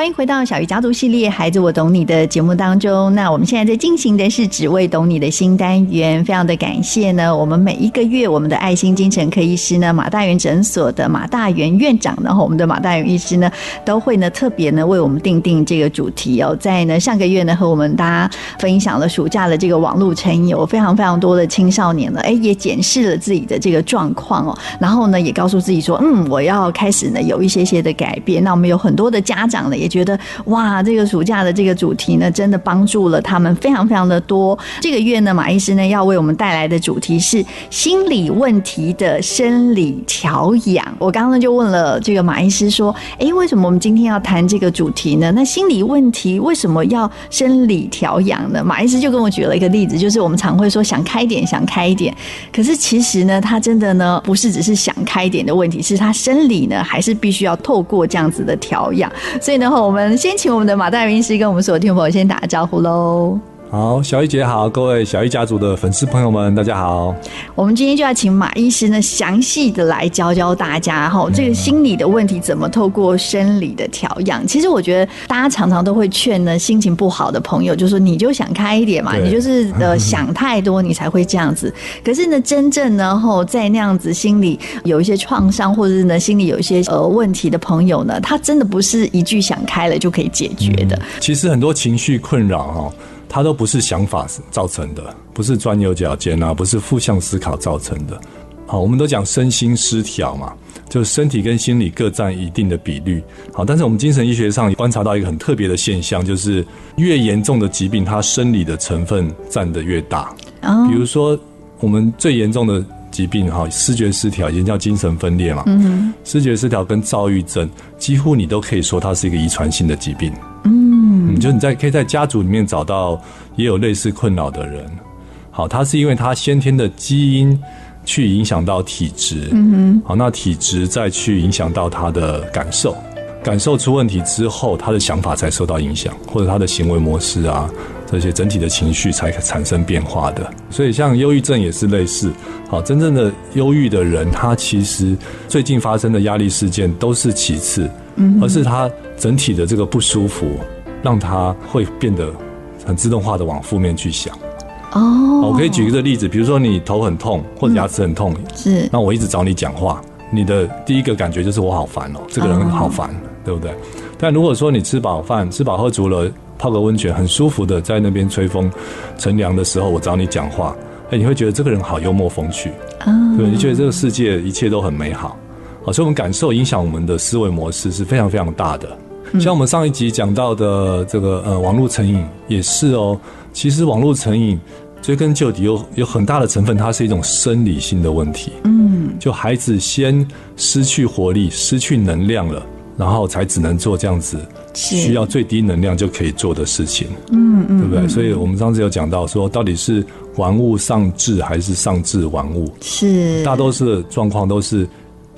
欢迎回到小鱼家族系列《孩子我懂你》的节目当中。那我们现在在进行的是“只为懂你”的新单元，非常的感谢呢。我们每一个月，我们的爱心精神科医师呢，马大元诊所的马大元院长，然后我们的马大元医师呢，都会呢特别呢为我们定定这个主题哦。在呢上个月呢，和我们大家分享了暑假的这个网络成瘾，有非常非常多的青少年呢，哎，也检视了自己的这个状况哦，然后呢，也告诉自己说，嗯，我要开始呢有一些些的改变。那我们有很多的家长呢，也觉得哇，这个暑假的这个主题呢，真的帮助了他们非常非常的多。这个月呢，马医师呢要为我们带来的主题是心理问题的生理调养。我刚刚就问了这个马医师说，诶，为什么我们今天要谈这个主题呢？那心理问题为什么要生理调养呢？马医师就跟我举了一个例子，就是我们常会说想开一点，想开一点，可是其实呢，他真的呢不是只是想开一点的问题，是他生理呢还是必须要透过这样子的调养。所以呢，后我们先请我们的马大云医师跟我们所有听众朋友先打个招呼喽。好，小玉姐好，各位小玉家族的粉丝朋友们，大家好。我们今天就要请马医师呢，详细的来教教大家哈，这个心理的问题怎么透过生理的调养。其实我觉得大家常常都会劝呢，心情不好的朋友，就说你就想开一点嘛，你就是呃 想太多，你才会这样子。可是呢，真正呢，后在那样子心里有一些创伤，或者是呢心里有一些呃问题的朋友呢，他真的不是一句想开了就可以解决的。嗯、其实很多情绪困扰哈。它都不是想法造成的，不是钻牛角尖啊，不是负向思考造成的。好，我们都讲身心失调嘛，就是身体跟心理各占一定的比率。好，但是我们精神医学上观察到一个很特别的现象，就是越严重的疾病，它生理的成分占的越大。比如说我们最严重的疾病哈，视觉失调，也叫精神分裂嘛。嗯，视觉失调跟躁郁症，几乎你都可以说它是一个遗传性的疾病。嗯，就你在可以在家族里面找到也有类似困扰的人，好，他是因为他先天的基因去影响到体质，嗯哼，好，那体质再去影响到他的感受，感受出问题之后，他的想法才受到影响，或者他的行为模式啊，这些整体的情绪才产生变化的。所以像忧郁症也是类似，好，真正的忧郁的人，他其实最近发生的压力事件都是其次，嗯，而是他。整体的这个不舒服，让他会变得很自动化的往负面去想。哦，我可以举一个例子，比如说你头很痛或者牙齿很痛，是，那我一直找你讲话，你的第一个感觉就是我好烦哦，这个人好烦，对不对？但如果说你吃饱饭、吃饱喝足了，泡个温泉，很舒服的在那边吹风乘凉的时候，我找你讲话，哎，你会觉得这个人好幽默风趣，对，你觉得这个世界一切都很美好。好，所以我们感受影响我们的思维模式是非常非常大的。像我们上一集讲到的这个呃网络成瘾也是哦，其实网络成瘾追根究底有有很大的成分，它是一种生理性的问题。嗯，就孩子先失去活力、失去能量了，然后才只能做这样子需要最低能量就可以做的事情。嗯嗯，对不对？所以我们上次有讲到说，到底是玩物丧志还是丧志玩物？是大多数的状况都是。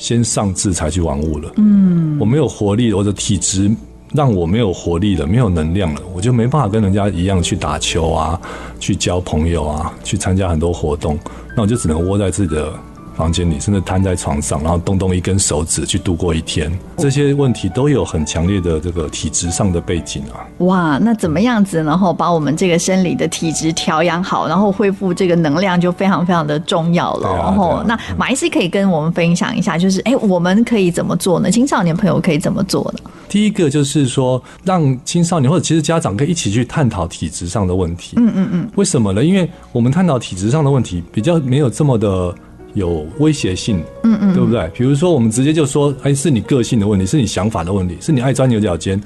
先上智才去玩物了。嗯，我没有活力，我的体质让我没有活力了，没有能量了，我就没办法跟人家一样去打球啊，去交朋友啊，去参加很多活动，那我就只能窝在自己的。房间里，甚至瘫在床上，然后动动一根手指去度过一天，这些问题都有很强烈的这个体质上的背景啊。哇，那怎么样子？然后把我们这个生理的体质调养好，然后恢复这个能量，就非常非常的重要了。然后，那马医师可以跟我们分享一下，就是哎，我们可以怎么做呢？青少年朋友可以怎么做呢？第一个就是说，让青少年或者其实家长可以一起去探讨体质上的问题。嗯嗯嗯。为什么呢？因为我们探讨体质上的问题，比较没有这么的。有威胁性，嗯嗯，对不对？比如说，我们直接就说，哎，是你个性的问题，是你想法的问题，是你爱钻牛角尖，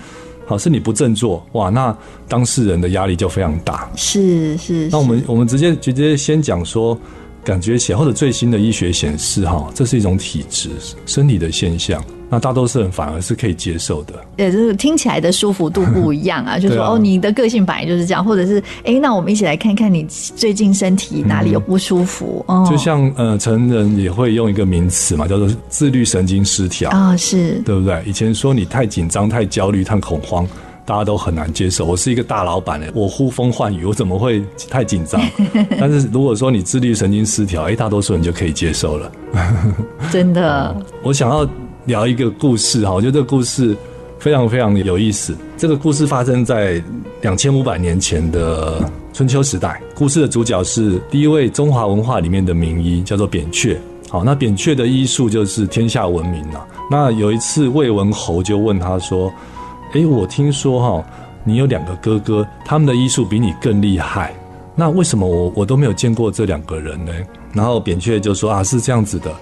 好，是你不振作，哇，那当事人的压力就非常大。是是，是。那我们我们直接直接先讲说，感觉起来或者最新的医学显示，哈，这是一种体质生理的现象。那大多数人反而是可以接受的，对，就是听起来的舒服度不一样啊。就是说哦，你的个性本来就是这样，或者是哎，那我们一起来看看你最近身体哪里有不舒服。哦，就像呃，成人也会用一个名词嘛，叫做自律神经失调啊，是对不对？以前说你太紧张、太焦虑、太恐慌，大家都很难接受。我是一个大老板嘞，我呼风唤雨，我怎么会太紧张？但是如果说你自律神经失调，哎，大多数人就可以接受了。真的，我想要。聊一个故事哈，我觉得这个故事非常非常有意思。这个故事发生在两千五百年前的春秋时代。故事的主角是第一位中华文化里面的名医，叫做扁鹊。好，那扁鹊的医术就是天下闻名了。那有一次，魏文侯就问他说：“诶，我听说哈，你有两个哥哥，他们的医术比你更厉害。那为什么我我都没有见过这两个人呢？”然后扁鹊就说：“啊，是这样子的。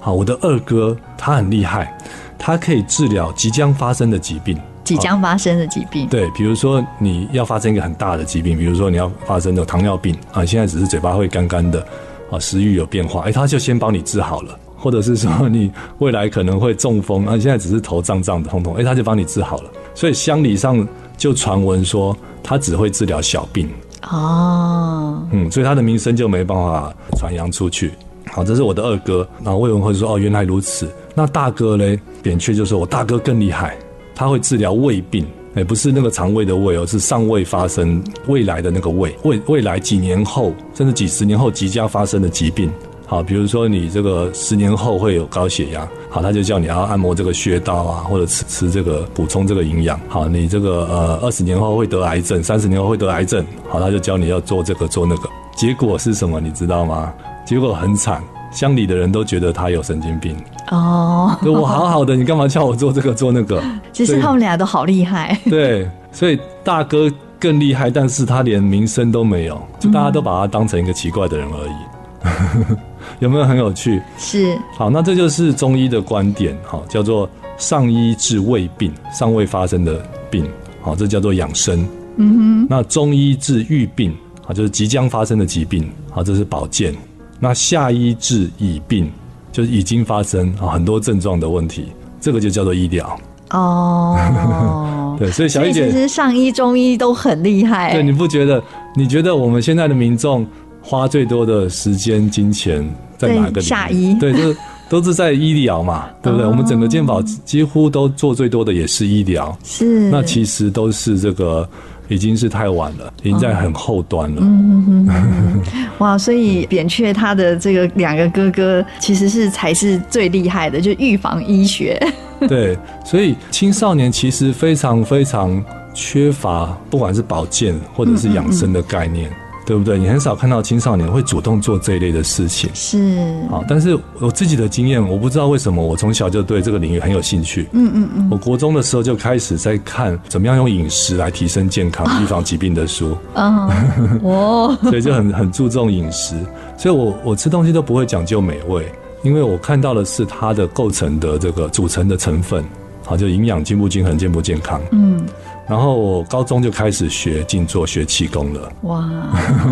好，我的二哥他很厉害，他可以治疗即将发生的疾病。即将发生的疾病，对，比如说你要发生一个很大的疾病，比如说你要发生的糖尿病啊，现在只是嘴巴会干干的啊，食欲有变化，哎，他就先帮你治好了。”或者是说你未来可能会中风，啊，现在只是头胀胀的痛痛，哎，他就帮你治好了。所以乡里上就传闻说他只会治疗小病哦，嗯，所以他的名声就没办法传扬出去。好，这是我的二哥。然后魏文侯说：“哦，原来如此。”那大哥嘞，扁鹊就说：“我大哥更厉害，他会治疗胃病，哎，不是那个肠胃的胃哦，是尚未发生未来的那个胃，未未来几年后甚至几十年后即将发生的疾病。”好，比如说你这个十年后会有高血压，好，他就叫你要按摩这个穴道啊，或者吃吃这个补充这个营养。好，你这个呃二十年后会得癌症，三十年后会得癌症，好，他就教你要做这个做那个。结果是什么？你知道吗？结果很惨，乡里的人都觉得他有神经病哦。我好好的，你干嘛叫我做这个做那个？其实他们俩都好厉害。对，所以大哥更厉害，但是他连名声都没有，就大家都把他当成一个奇怪的人而已。有没有很有趣？是。好，那这就是中医的观点，好，叫做上医治未病，尚未发生的病，好，这叫做养生。嗯哼。那中医治愈病，好，就是即将发生的疾病，好，这是保健。那下医治已病，就是已经发生啊很多症状的问题，这个就叫做医疗。哦。对，所以小一姐，其实上医中医都很厉害。对，你不觉得？你觉得我们现在的民众花最多的时间、金钱？在哪个下医？对，就是都是在医疗嘛，对不对？我们整个健保几乎都做最多的也是医疗，是。那其实都是这个已经是太晚了，已经在很后端了。嗯嗯 哇，所以扁鹊他的这个两个哥哥其实是才是最厉害的，就预防医学。对，所以青少年其实非常非常缺乏，不管是保健或者是养生的概念。对不对？你很少看到青少年会主动做这一类的事情，是好。但是我自己的经验，我不知道为什么，我从小就对这个领域很有兴趣。嗯嗯嗯。我国中的时候就开始在看怎么样用饮食来提升健康、预防疾病的书。啊，哦。所以就很很注重饮食，所以我我吃东西都不会讲究美味，因为我看到的是它的构成的这个组成的成分，好，就营养均不均衡、健不健康。嗯。然后我高中就开始学静坐、学气功了。哇，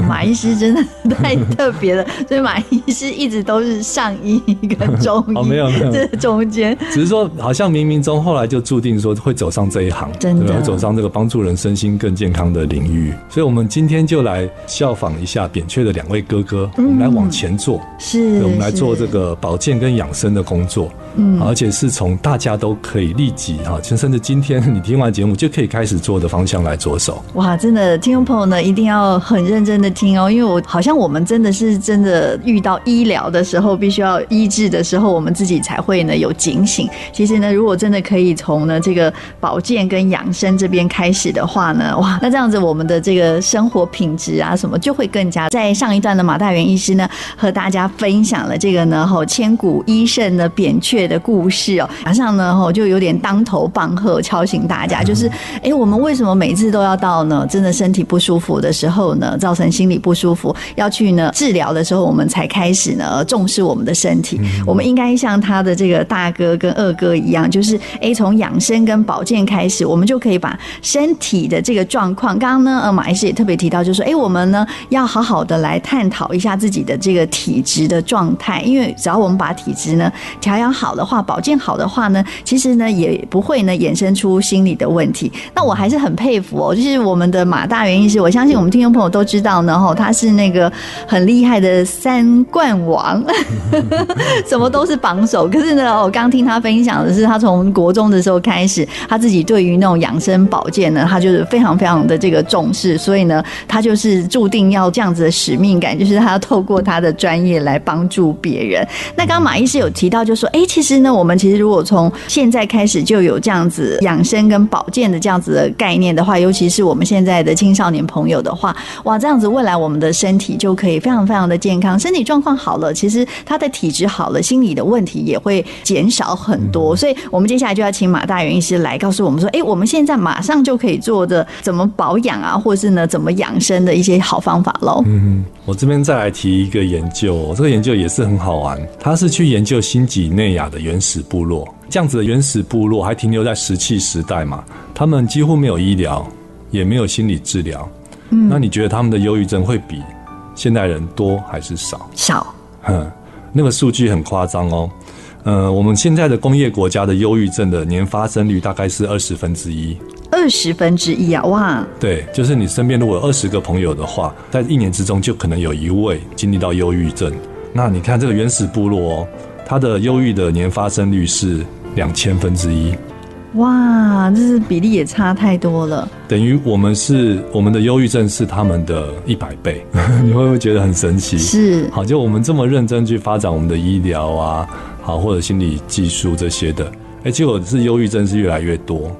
马医师真的太特别了，所以马医师一直都是上医跟中医。哦，没有没有，这中间只是说好像冥冥中后来就注定说会走上这一行，真的会走上这个帮助人身心更健康的领域。所以，我们今天就来效仿一下扁鹊的两位哥哥，嗯、我们来往前做，是，我们来做这个保健跟养生的工作。嗯，而且是从大家都可以立即哈，甚至今天你听完节目就可以开始做的方向来着手。哇，真的，听众朋友呢一定要很认真的听哦，因为我好像我们真的是真的遇到医疗的时候，必须要医治的时候，我们自己才会呢有警醒。其实呢，如果真的可以从呢这个保健跟养生这边开始的话呢，哇，那这样子我们的这个生活品质啊什么就会更加。在上一段的马大元医师呢和大家分享了这个呢吼千古医圣的扁鹊的故事哦，马上呢，吼就有点当头棒喝，敲醒大家，就是，哎，我们为什么每次都要到呢？真的身体不舒服的时候呢，造成心理不舒服，要去呢治疗的时候，我们才开始呢重视我们的身体。我们应该像他的这个大哥跟二哥一样，就是，哎，从养生跟保健开始，我们就可以把身体的这个状况。刚刚呢，呃，马医师也特别提到，就是说，哎，我们呢要好好的来探讨一下自己的这个体质的状态，因为只要我们把体质呢调养好的话，保健好的话呢，其实呢也不会呢衍生出心理的问题。那我还是很佩服哦，就是我们的马大元医师，我相信我们听众朋友都知道呢，哈，他是那个很厉害的三冠王，什么都是榜首。可是呢，我刚听他分享的是，他从国中的时候开始，他自己对于那种养生保健呢，他就是非常非常的这个重视，所以呢，他就是注定要这样子的使命感，就是他要透过他的专业来帮助别人。那刚刚马医师有提到，就说，哎，其实呢，我们其实如果从现在开始就有这样子养生跟保健的这样子的概念的话，尤其是我们现在的青少年朋友的话，哇，这样子未来我们的身体就可以非常非常的健康，身体状况好了，其实他的体质好了，心理的问题也会减少很多。所以，我们接下来就要请马大元医师来告诉我们说，哎，我们现在马上就可以做的怎么保养啊，或是呢怎么养生的一些好方法喽。嗯，我这边再来提一个研究，这个研究也是很好玩，他是去研究新几内亚的原始部落。这样子的原始部落还停留在石器时代嘛？他们几乎没有医疗，也没有心理治疗。嗯，那你觉得他们的忧郁症会比现代人多还是少？少。哼，那个数据很夸张哦。呃，我们现在的工业国家的忧郁症的年发生率大概是二十分之一。二十分之一啊！哇。对，就是你身边如果有二十个朋友的话，在一年之中就可能有一位经历到忧郁症。那你看这个原始部落哦，它的忧郁的年发生率是。两千分之一，哇，这是比例也差太多了。等于我们是我们的忧郁症是他们的一百倍，你会不会觉得很神奇？是，好，就我们这么认真去发展我们的医疗啊，好，或者心理技术这些的，哎，结果是忧郁症是越来越多。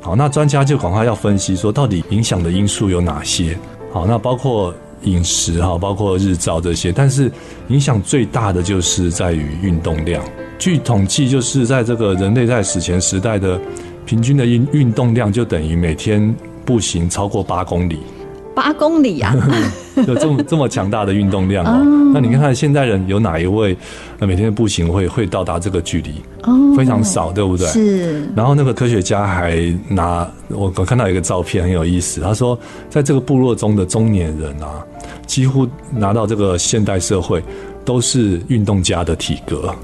好，那专家就赶快要分析说，到底影响的因素有哪些？好，那包括饮食哈，包括日照这些，但是影响最大的就是在于运动量。据统计，就是在这个人类在史前时代的平均的运运动量，就等于每天步行超过八公里。八公里啊！有这么这么强大的运动量哦。那你看看现代人有哪一位每天的步行会会到达这个距离？哦，非常少，对不对？是。然后那个科学家还拿我我看到一个照片很有意思，他说在这个部落中的中年人啊，几乎拿到这个现代社会都是运动家的体格。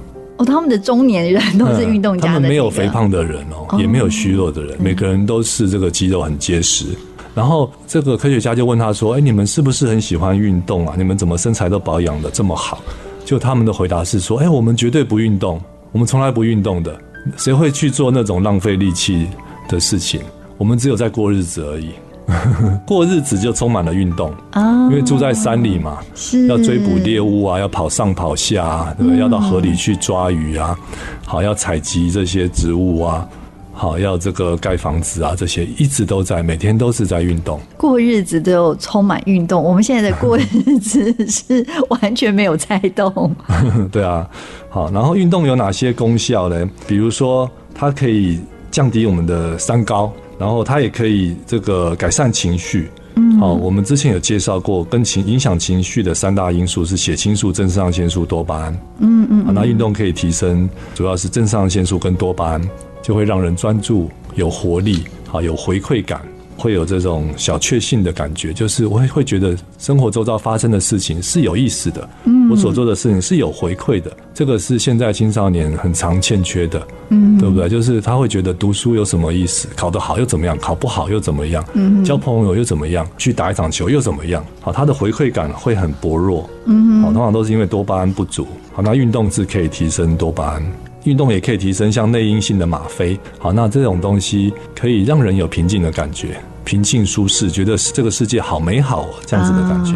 哦，他们的中年人都是运动家他们没有肥胖的人哦，也没有虚弱的人，每个人都是这个肌肉很结实。然后这个科学家就问他说：“哎，你们是不是很喜欢运动啊？你们怎么身材都保养的这么好？”就他们的回答是说：“哎，我们绝对不运动，我们从来不运动的，谁会去做那种浪费力气的事情？我们只有在过日子而已。” 过日子就充满了运动啊，因为住在山里嘛，是要追捕猎物啊，要跑上跑下啊，对不对？要到河里去抓鱼啊，好，要采集这些植物啊，好，要这个盖房子啊，这些一直都在，每天都是在运动。过日子都充满运动，我们现在的过日子是完全没有在动。对啊，好，然后运动有哪些功效呢？比如说，它可以降低我们的三高。然后它也可以这个改善情绪，嗯，好，我们之前有介绍过，跟情影响情绪的三大因素是血清素、正肾上腺素、多巴胺，嗯嗯，那运动可以提升，主要是正肾上腺素跟多巴胺，就会让人专注、有活力，好，有回馈感。会有这种小确幸的感觉，就是我会会觉得生活周遭发生的事情是有意思的，嗯，我所做的事情是有回馈的，这个是现在青少年很常欠缺的，嗯，对不对？就是他会觉得读书有什么意思？考得好又怎么样？考不好又怎么样？嗯，交朋友又怎么样？去打一场球又怎么样？好，他的回馈感会很薄弱，嗯，好，通常都是因为多巴胺不足。好，那运动是可以提升多巴胺，运动也可以提升像内因性的吗啡。好，那这种东西可以让人有平静的感觉。平静舒适，觉得这个世界好美好，这样子的感觉。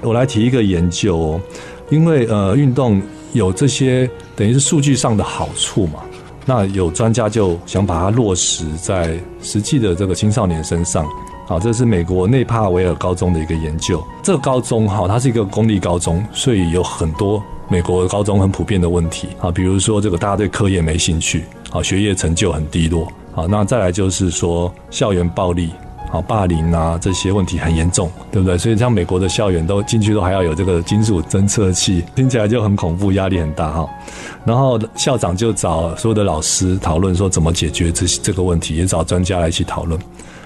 我来提一个研究哦，因为呃，运动有这些等于是数据上的好处嘛，那有专家就想把它落实在实际的这个青少年身上。好，这是美国内帕维尔高中的一个研究。这个高中哈，它是一个公立高中，所以有很多美国高中很普遍的问题啊，比如说这个大家对课业没兴趣，好，学业成就很低落，好，那再来就是说校园暴力。好，霸凌啊，这些问题很严重，对不对？所以像美国的校园都进去都还要有这个金属侦测器，听起来就很恐怖，压力很大哈。然后校长就找所有的老师讨论说怎么解决这这个问题，也找专家来一起讨论。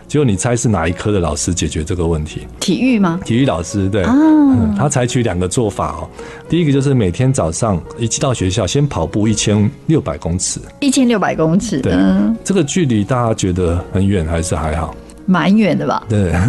结果你猜是哪一科的老师解决这个问题？体育吗？体育老师对，啊嗯、他采取两个做法哦。第一个就是每天早上一到学校先跑步一千六百公尺，一千六百公尺，对，这个距离大家觉得很远还是还好？蛮远的吧？对。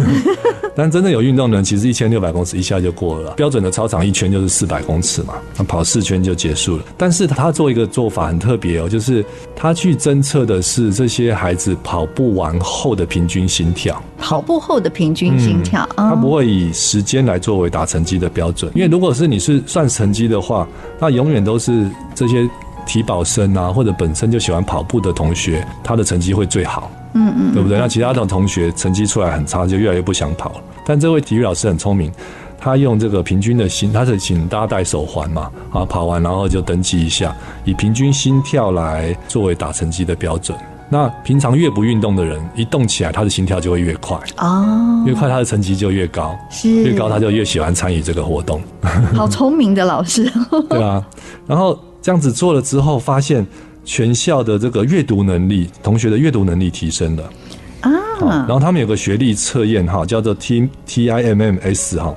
但真的有运动的人，其实一千六百公尺一下就过了。标准的操场一圈就是四百公尺嘛，那跑四圈就结束了。但是他做一个做法很特别哦，就是他去侦测的是这些孩子跑步完后的平均心跳。跑步后的平均心跳，嗯，他不会以时间来作为打成绩的标准，因为如果是你是算成绩的话，那永远都是这些体保生啊，或者本身就喜欢跑步的同学，他的成绩会最好。嗯嗯，对不对？那其他的同学成绩出来很差，就越来越不想跑了。但这位体育老师很聪明，他用这个平均的心，他是请大家戴手环嘛，啊，跑完然后就登记一下，以平均心跳来作为打成绩的标准。那平常越不运动的人，一动起来，他的心跳就会越快哦，越快他的成绩就越高，是越高他就越喜欢参与这个活动。好聪明的老师，对啊。然后这样子做了之后，发现。全校的这个阅读能力，同学的阅读能力提升了啊。然后他们有个学历测验哈，叫做 T T I M M S 哈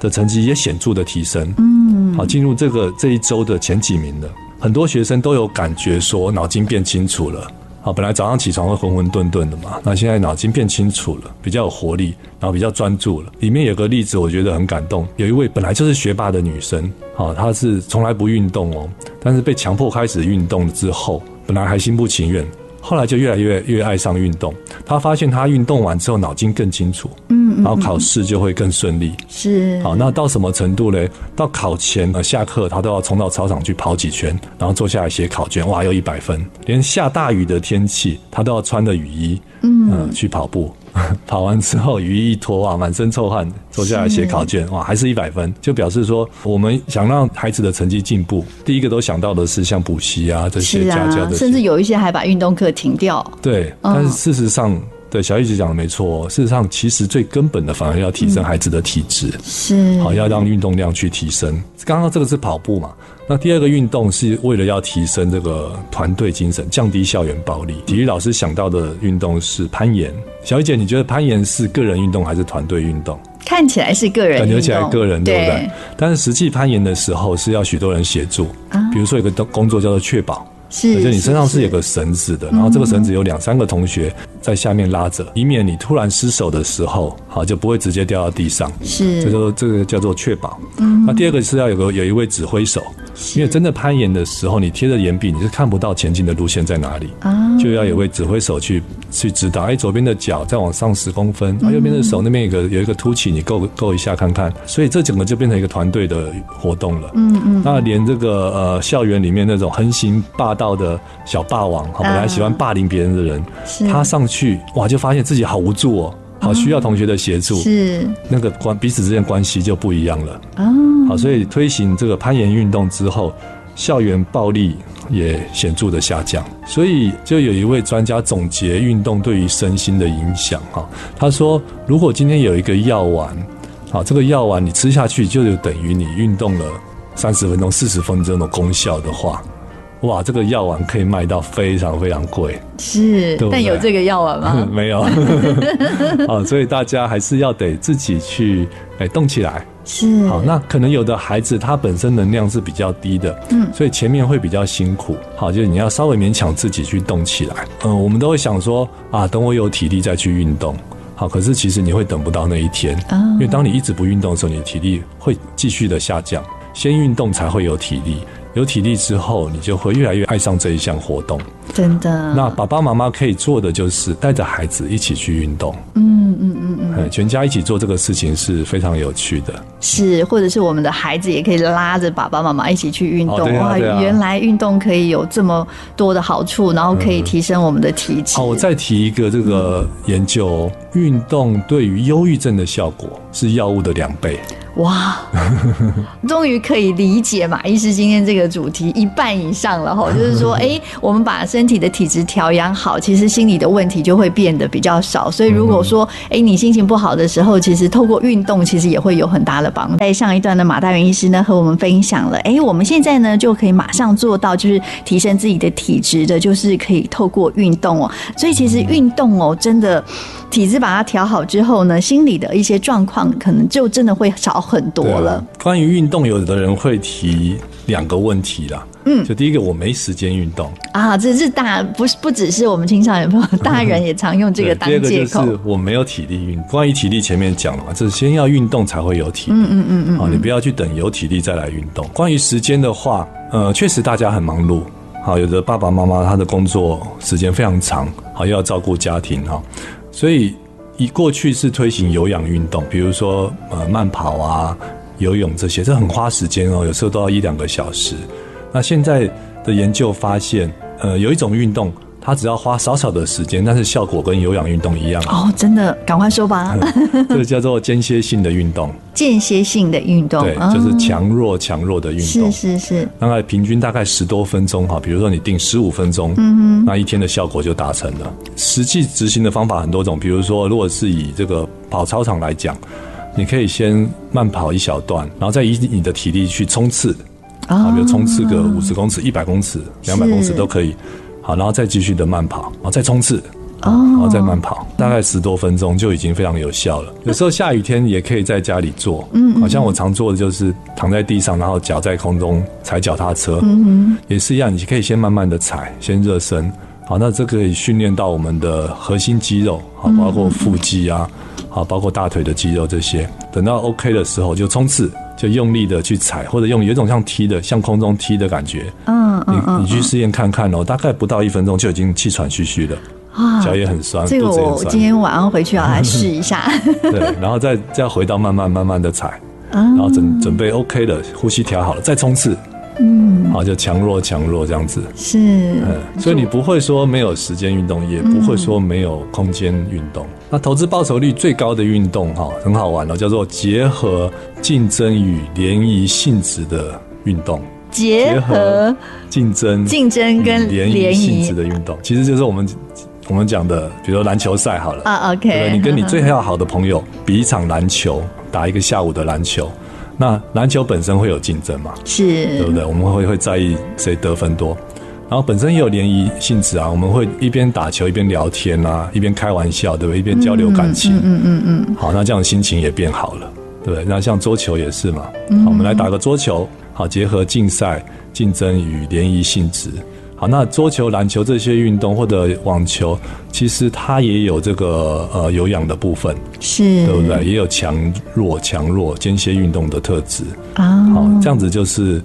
的成绩也显著的提升。嗯，好，进入这个这一周的前几名了。很多学生都有感觉说脑筋变清楚了。啊，本来早上起床会浑浑沌沌的嘛，那现在脑筋变清楚了，比较有活力，然后比较专注了。里面有个例子，我觉得很感动。有一位本来就是学霸的女生，好，她是从来不运动哦，但是被强迫开始运动之后，本来还心不情愿。后来就越来越越爱上运动，他发现他运动完之后脑筋更清楚，嗯，然后考试就会更顺利，是。好，那到什么程度嘞？到考前呃下课，他都要冲到操场去跑几圈，然后坐下来写考卷，哇，又一百分。连下大雨的天气，他都要穿着雨衣，嗯、呃，去跑步。跑完之后，雨衣一脱，哇，满身臭汗，坐下来写考卷，哇，还是一百分，就表示说，我们想让孩子的成绩进步，第一个都想到的是像补习啊这些家教的，甚至有一些还把运动课停掉。对，但是事实上。对，小玉姐讲的没错。事实上，其实最根本的反而要提升孩子的体质，是好要让运动量去提升。刚刚这个是跑步嘛？那第二个运动是为了要提升这个团队精神，降低校园暴力。体育老师想到的运动是攀岩。小雨姐，你觉得攀岩是个人运动还是团队运动？看起来是个人感觉起来个人对不对？但是实际攀岩的时候是要许多人协助。比如说有个工作叫做确保。是，就你身上是有个绳子的，然后这个绳子有两三个同学在下面拉着，以免你突然失手的时候，好就不会直接掉到地上。是，这就这个叫做确保。嗯，那第二个是要有个有一位指挥手，因为真的攀岩的时候，你贴着岩壁，你是看不到前进的路线在哪里啊，就要有位指挥手去去指导。哎，左边的脚再往上十公分，啊，右边的手那边有个有一个凸起，你够够一下看看。所以这整个就变成一个团队的活动了。嗯嗯，那连这个呃校园里面那种横行霸道。的小霸王，好，本来喜欢霸凌别人的人，他上去哇，就发现自己好无助哦，好需要同学的协助，是那个关彼此之间关系就不一样了啊。好，所以推行这个攀岩运动之后，校园暴力也显著的下降。所以就有一位专家总结运动对于身心的影响哈，他说，如果今天有一个药丸，好，这个药丸你吃下去就有等于你运动了三十分钟、四十分钟的功效的话。哇，这个药丸可以卖到非常非常贵，是，对对，但有这个药丸吗？没有，哦，所以大家还是要得自己去哎动起来，是，好，那可能有的孩子他本身能量是比较低的，嗯，所以前面会比较辛苦，好，就是你要稍微勉强自己去动起来，嗯，我们都会想说啊，等我有体力再去运动，好，可是其实你会等不到那一天，因为当你一直不运动的时候，你的体力会继续的下降，先运动才会有体力。有体力之后，你就会越来越爱上这一项活动。真的。那爸爸妈妈可以做的就是带着孩子一起去运动。嗯嗯嗯嗯。全家一起做这个事情是非常有趣的。是，或者是我们的孩子也可以拉着爸爸妈妈一起去运动。哦啊啊。哇，原来运动可以有这么多的好处，然后可以提升我们的体质。好，我再提一个这个研究：运动对于忧郁症的效果是药物的两倍。哇，终于可以理解马医师今天这个主题一半以上了哈，就是说，哎、欸，我们把身体的体质调养好，其实心理的问题就会变得比较少。所以如果说，哎、欸，你心情不好的时候，其实透过运动，其实也会有很大的帮助。在上一段的马大元医师呢，和我们分享了，哎、欸，我们现在呢就可以马上做到，就是提升自己的体质的，就是可以透过运动哦。所以其实运动哦，真的。体质把它调好之后呢，心理的一些状况可能就真的会少很多了。关于运动，有的人会提两个问题啦。嗯，就第一个我没时间运动啊，这是大不是不只是我们青少年朋友，大人也常用这个当借口。第二个就是我没有体力运。关于体力前面讲了嘛，这是先要运动才会有体力。嗯嗯嗯嗯。好，你不要去等有体力再来运动。关于时间的话，呃，确实大家很忙碌。好，有的爸爸妈妈他的工作时间非常长，好，又要照顾家庭哈，所以以过去是推行有氧运动，比如说呃慢跑啊、游泳这些，这很花时间哦，有时候都要一两个小时。那现在的研究发现，呃，有一种运动。它只要花少少的时间，但是效果跟有氧运动一样哦，真的，赶快说吧。这个叫做间歇性的运动。间歇性的运动，对，就是强弱强弱的运动。是是是。大概平均大概十多分钟哈，比如说你定十五分钟，那一天的效果就达成了。实际执行的方法很多种，比如说，如果是以这个跑操场来讲，你可以先慢跑一小段，然后再以你的体力去冲刺，啊，比如冲刺个五十公尺、一百公尺、两百公尺都可以。好，然后再继续的慢跑，然后再冲刺，哦，然后再慢跑，大概十多分钟就已经非常有效了。有时候下雨天也可以在家里做，嗯，好像我常做的就是躺在地上，然后脚在空中踩脚踏车，嗯，也是一样，你可以先慢慢的踩，先热身。好，那这可以训练到我们的核心肌肉，好，包括腹肌啊，好，包括大腿的肌肉这些。等到 OK 的时候就冲刺。就用力的去踩，或者用有一种像踢的，像空中踢的感觉。嗯嗯，你你去试验看看哦，大概不到一分钟就已经气喘吁吁了，脚也很酸，这个我今天晚上回去要来试一下。对，然后再再回到慢慢慢慢的踩，然后准准备 OK 了，呼吸调好了，再冲刺。嗯，好，就强弱强弱这样子。是，嗯，所以你不会说没有时间运动，也不会说没有空间运动。那投资报酬率最高的运动，哈，很好玩哦，叫做结合竞争与联谊性质的运动。结合竞争、竞争跟联谊性质的运动，其实就是我们我们讲的，比如说篮球赛好了啊，OK，对，你跟你最 要好的朋友比一场篮球，打一个下午的篮球。那篮球本身会有竞争嘛？是，对不对？我们会会在意谁得分多，然后本身也有联谊性质啊。我们会一边打球一边聊天啊，一边开玩笑，对不对？一边交流感情，嗯嗯嗯，嗯。好，那这样心情也变好了，对不对？那像桌球也是嘛。好，我们来打个桌球，好，结合竞赛、竞争与联谊性质。好，那桌球、篮球这些运动或者网球，其实它也有这个呃有氧的部分，是，对不对？也有强弱、强弱间歇运动的特质啊。好，这样子就是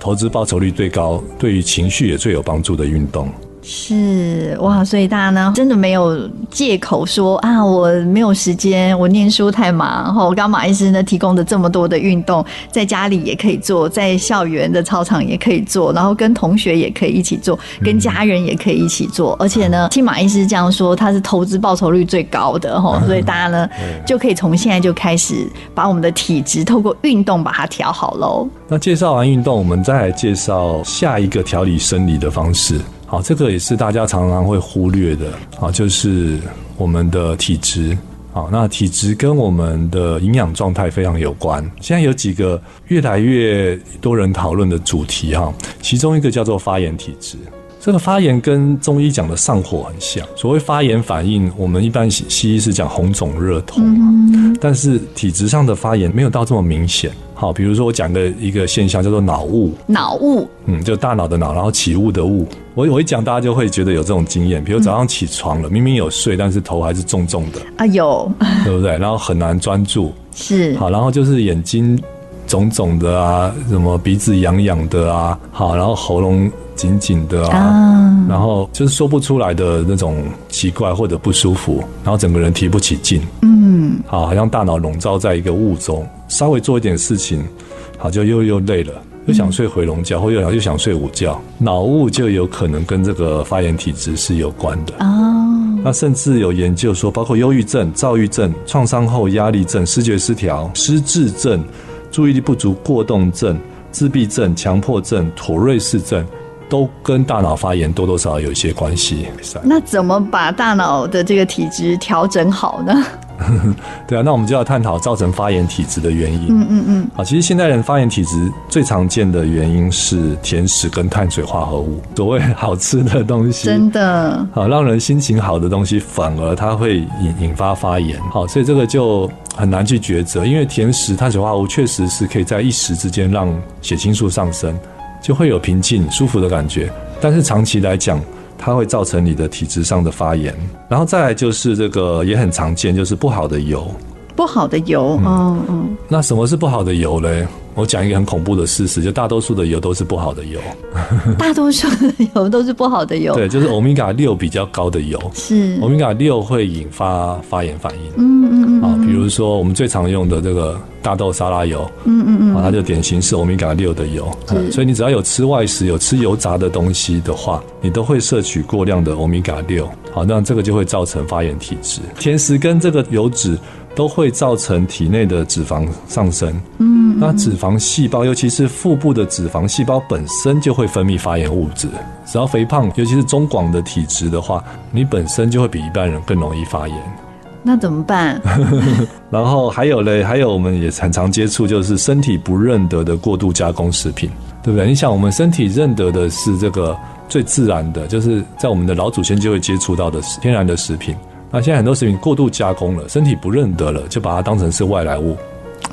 投资报酬率最高，对于情绪也最有帮助的运动。是哇，所以大家呢，真的没有借口说啊，我没有时间，我念书太忙。哈，我刚马医师呢提供的这么多的运动，在家里也可以做，在校园的操场也可以做，然后跟同学也可以一起做，跟家人也可以一起做。而且呢，听马医师这样说，他是投资报酬率最高的哈，所以大家呢就可以从现在就开始把我们的体质透过运动把它调好喽。那介绍完运动，我们再来介绍下一个调理生理的方式。好，这个也是大家常常会忽略的啊，就是我们的体质。好，那体质跟我们的营养状态非常有关。现在有几个越来越多人讨论的主题哈，其中一个叫做发炎体质。这个发炎跟中医讲的上火很像。所谓发炎反应，我们一般西西医是讲红肿热痛，但是体质上的发炎没有到这么明显。好，比如说我讲的一个现象叫做脑雾。脑雾，嗯，就大脑的脑，然后起雾的雾。我我一讲，大家就会觉得有这种经验。比如早上起床了，明明有睡，但是头还是重重的啊，有，对不对？然后很难专注。是。好，然后就是眼睛肿肿的啊，什么鼻子痒痒的啊，好，然后喉咙紧紧的啊，啊，然后就是说不出来的那种奇怪或者不舒服，然后整个人提不起劲。嗯，好，好像大脑笼罩在一个雾中。稍微做一点事情，好，就又又累了，又想睡回笼觉，或又想又想睡午觉，脑雾就有可能跟这个发炎体质是有关的哦。那甚至有研究说，包括忧郁症、躁郁症、创伤后压力症、视觉失调、失智症、注意力不足过动症、自闭症、强迫症、妥瑞氏症。都跟大脑发炎多多少少有一些关系。那怎么把大脑的这个体质调整好呢？对啊，那我们就要探讨造成发炎体质的原因。嗯嗯嗯。好，其实现代人发炎体质最常见的原因是甜食跟碳水化合物。所谓 好吃的东西，真的好让人心情好的东西，反而它会引引发发炎。好，所以这个就很难去抉择，因为甜食、碳水化合物确实是可以在一时之间让血清素上升。就会有平静、舒服的感觉。但是长期来讲，它会造成你的体质上的发炎。然后再来就是这个也很常见，就是不好的油。不好的油，嗯嗯。那什么是不好的油嘞？我讲一个很恐怖的事实，就大多数的油都是不好的油。大多数的油都是不好的油。对，就是欧米伽六比较高的油。是。欧米伽六会引发发炎反应。嗯嗯嗯。啊，比如说我们最常用的这个大豆沙拉油。嗯嗯嗯。啊，它就典型是欧米伽六的油。是。所以你只要有吃外食、有吃油炸的东西的话，你都会摄取过量的欧米伽六。好，那这个就会造成发炎体质。甜食跟这个油脂。都会造成体内的脂肪上升，嗯，那脂肪细胞，尤其是腹部的脂肪细胞本身就会分泌发炎物质。只要肥胖，尤其是中广的体质的话，你本身就会比一般人更容易发炎。那怎么办？然后还有嘞，还有我们也很常接触，就是身体不认得的过度加工食品，对不对？你想，我们身体认得的是这个最自然的，就是在我们的老祖先就会接触到的天然的食品。那现在很多食品过度加工了，身体不认得了，就把它当成是外来物，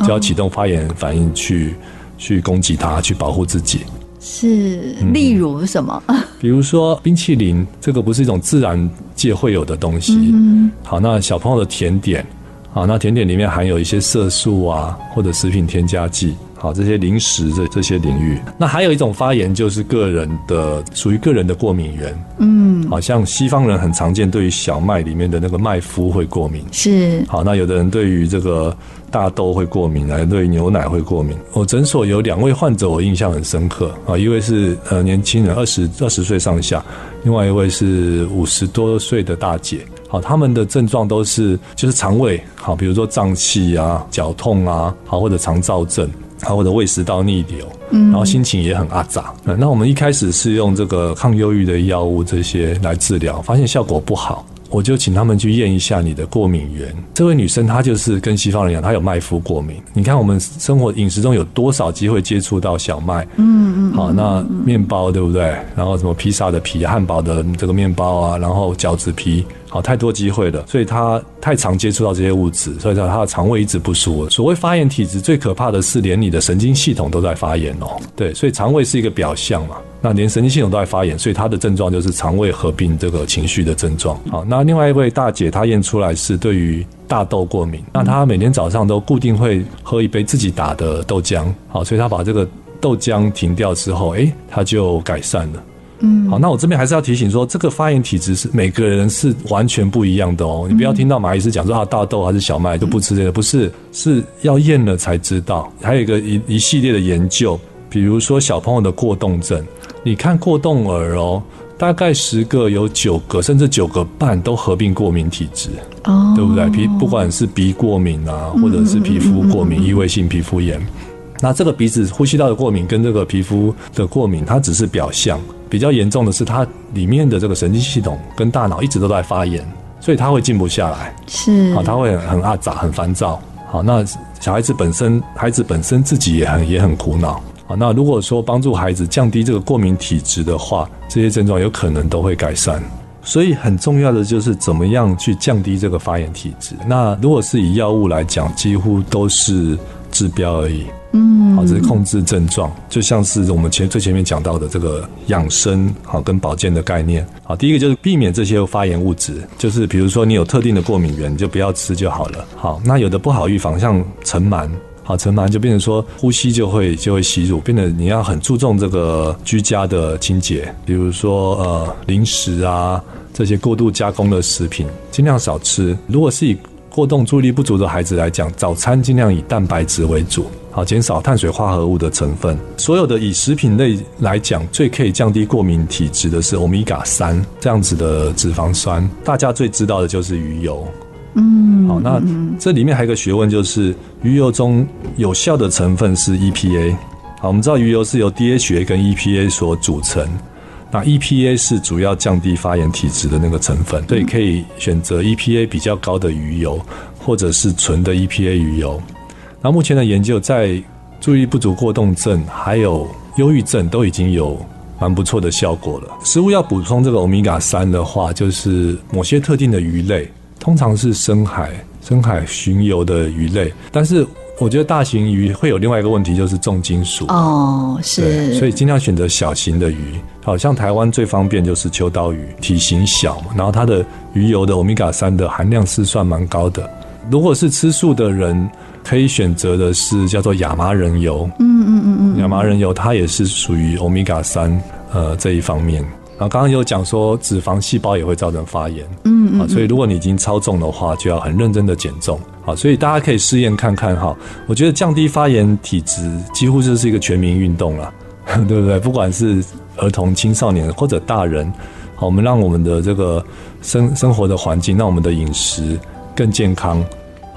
就要启动发炎反应去、哦、去攻击它，去保护自己。是，例如什么？嗯、比如说冰淇淋，这个不是一种自然界会有的东西。嗯、好，那小朋友的甜点，好，那甜点里面含有一些色素啊，或者食品添加剂。好，这些零食的这些领域，那还有一种发炎就是个人的属于个人的过敏源。嗯，好像西方人很常见，对于小麦里面的那个麦麸会过敏。是，好，那有的人对于这个大豆会过敏，还有对于牛奶会过敏。我诊所有两位患者，我印象很深刻啊，一位是呃年轻人，二十二十岁上下，另外一位是五十多岁的大姐。好，他们的症状都是就是肠胃好，比如说胀气啊、绞痛啊，好或者肠燥症。或者胃食道逆流，然后心情也很阿杂。那我们一开始是用这个抗忧郁的药物这些来治疗，发现效果不好，我就请他们去验一下你的过敏源。这位女生她就是跟西方人一样，她有麦麸过敏。你看我们生活饮食中有多少机会接触到小麦？嗯嗯。好，那面包对不对？然后什么披萨的皮、汉堡的这个面包啊，然后饺子皮。好，太多机会了，所以他太常接触到这些物质，所以说他的肠胃一直不舒服。所谓发炎体质，最可怕的是连你的神经系统都在发炎哦。对，所以肠胃是一个表象嘛，那连神经系统都在发炎，所以他的症状就是肠胃合并这个情绪的症状。好，那另外一位大姐她验出来是对于大豆过敏，那她每天早上都固定会喝一杯自己打的豆浆。好，所以她把这个豆浆停掉之后，诶，她就改善了。嗯，好，那我这边还是要提醒说，这个发炎体质是每个人是完全不一样的哦。你不要听到马医师讲说啊，大豆还是小麦都不吃这个，不是，是要验了才知道。还有一个一一系列的研究，比如说小朋友的过动症，你看过动耳哦，大概十个有九个甚至九个半都合并过敏体质，哦，对不对？皮不管是鼻过敏啊，或者是皮肤过敏、异位性皮肤炎，那这个鼻子呼吸道的过敏跟这个皮肤的过敏，它只是表象。比较严重的是，它里面的这个神经系统跟大脑一直都在发炎，所以它会静不下来。是，好，它会很阿杂、很烦躁。好，那小孩子本身，孩子本身自己也很也很苦恼。好，那如果说帮助孩子降低这个过敏体质的话，这些症状有可能都会改善。所以很重要的就是怎么样去降低这个发炎体质。那如果是以药物来讲，几乎都是治标而已。嗯，好，这是控制症状，就像是我们前最前面讲到的这个养生好跟保健的概念。好，第一个就是避免这些发炎物质，就是比如说你有特定的过敏源，你就不要吃就好了。好，那有的不好预防，像尘螨，好，尘螨就变成说呼吸就会就会吸入，变得你要很注重这个居家的清洁，比如说呃零食啊这些过度加工的食品，尽量少吃。如果是以过动注意力不足的孩子来讲，早餐尽量以蛋白质为主。好，减少碳水化合物的成分。所有的以食品类来讲，最可以降低过敏体质的是欧米伽三这样子的脂肪酸。大家最知道的就是鱼油。嗯，好，那这里面还有一个学问，就是鱼油中有效的成分是 EPA。好，我们知道鱼油是由 DHA 跟 EPA 所组成。那 EPA 是主要降低发炎体质的那个成分，所以可以选择 EPA 比较高的鱼油，或者是纯的 EPA 鱼油。那目前的研究在注意不足过动症还有忧郁症都已经有蛮不错的效果了。食物要补充这个欧米伽三的话，就是某些特定的鱼类，通常是深海深海巡游的鱼类。但是我觉得大型鱼会有另外一个问题，就是重金属哦，是，所以尽量选择小型的鱼。好像台湾最方便就是秋刀鱼，体型小，然后它的鱼油的欧米伽三的含量是算蛮高的。如果是吃素的人，可以选择的是叫做亚麻仁油。嗯嗯嗯嗯，亚麻仁油它也是属于欧米伽三呃这一方面。然后刚刚有讲说脂肪细胞也会造成发炎。嗯嗯，所以如果你已经超重的话，就要很认真的减重。好，所以大家可以试验看看哈。我觉得降低发炎体质几乎就是一个全民运动了，对不对？不管是儿童、青少年或者大人，好，我们让我们的这个生生活的环境，让我们的饮食更健康。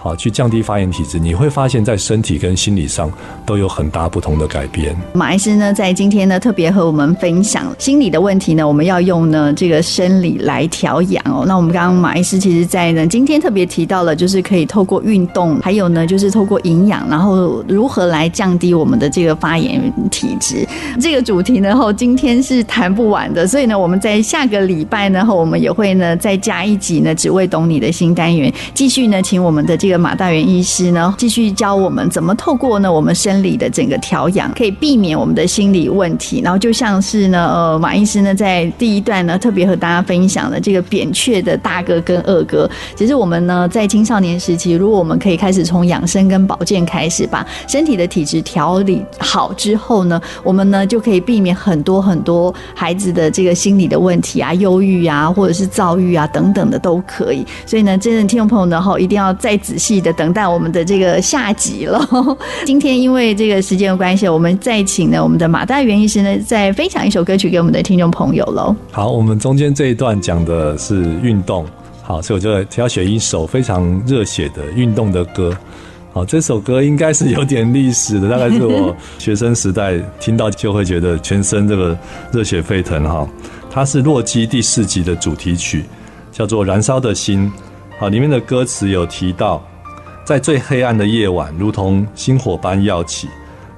啊，去降低发炎体质，你会发现在身体跟心理上都有很大不同的改变。马医师呢，在今天呢，特别和我们分享心理的问题呢，我们要用呢这个生理来调养哦。那我们刚刚马医师其实在呢今天特别提到了，就是可以透过运动，还有呢就是透过营养，然后如何来降低我们的这个发炎体质。这个主题呢，后今天是谈不完的，所以呢，我们在下个礼拜呢，后我们也会呢再加一集呢，只为懂你的新单元，继续呢请我们的这个。马大元医师呢，继续教我们怎么透过呢我们生理的整个调养，可以避免我们的心理问题。然后就像是呢，呃，马医师呢在第一段呢特别和大家分享了这个扁鹊的大哥跟二哥。其实我们呢在青少年时期，如果我们可以开始从养生跟保健开始，把身体的体质调理好之后呢，我们呢就可以避免很多很多孩子的这个心理的问题啊，忧郁啊，或者是躁郁啊等等的都可以。所以呢，真的听众朋友呢，哈，一定要再仔细。的等待我们的这个下集了。今天因为这个时间的关系，我们再请呢我们的马大元医师呢，再分享一首歌曲给我们的听众朋友喽。好，我们中间这一段讲的是运动，好，所以我就挑选一首非常热血的运动的歌。好，这首歌应该是有点历史的，大概是我学生时代听到就会觉得全身这个热血沸腾哈。它是《洛基》第四集的主题曲，叫做《燃烧的心》。好，里面的歌词有提到。在最黑暗的夜晚，如同星火般耀起，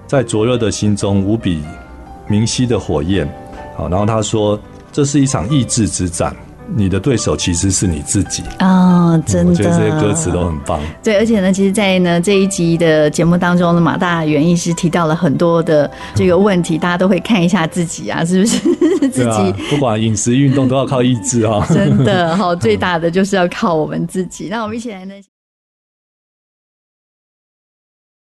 在灼热的心中无比明晰的火焰。好，然后他说，这是一场意志之战。你的对手其实是你自己啊、哦！真的，我觉得这些歌词都很棒。对，而且呢，其实，在呢这一集的节目当中呢，马大元医师提到了很多的这个问题，大家都会看一下自己啊，是不是 自己？啊、不管饮食、运动都要靠意志啊！真的，好，最大的就是要靠我们自己。那我们一起来呢。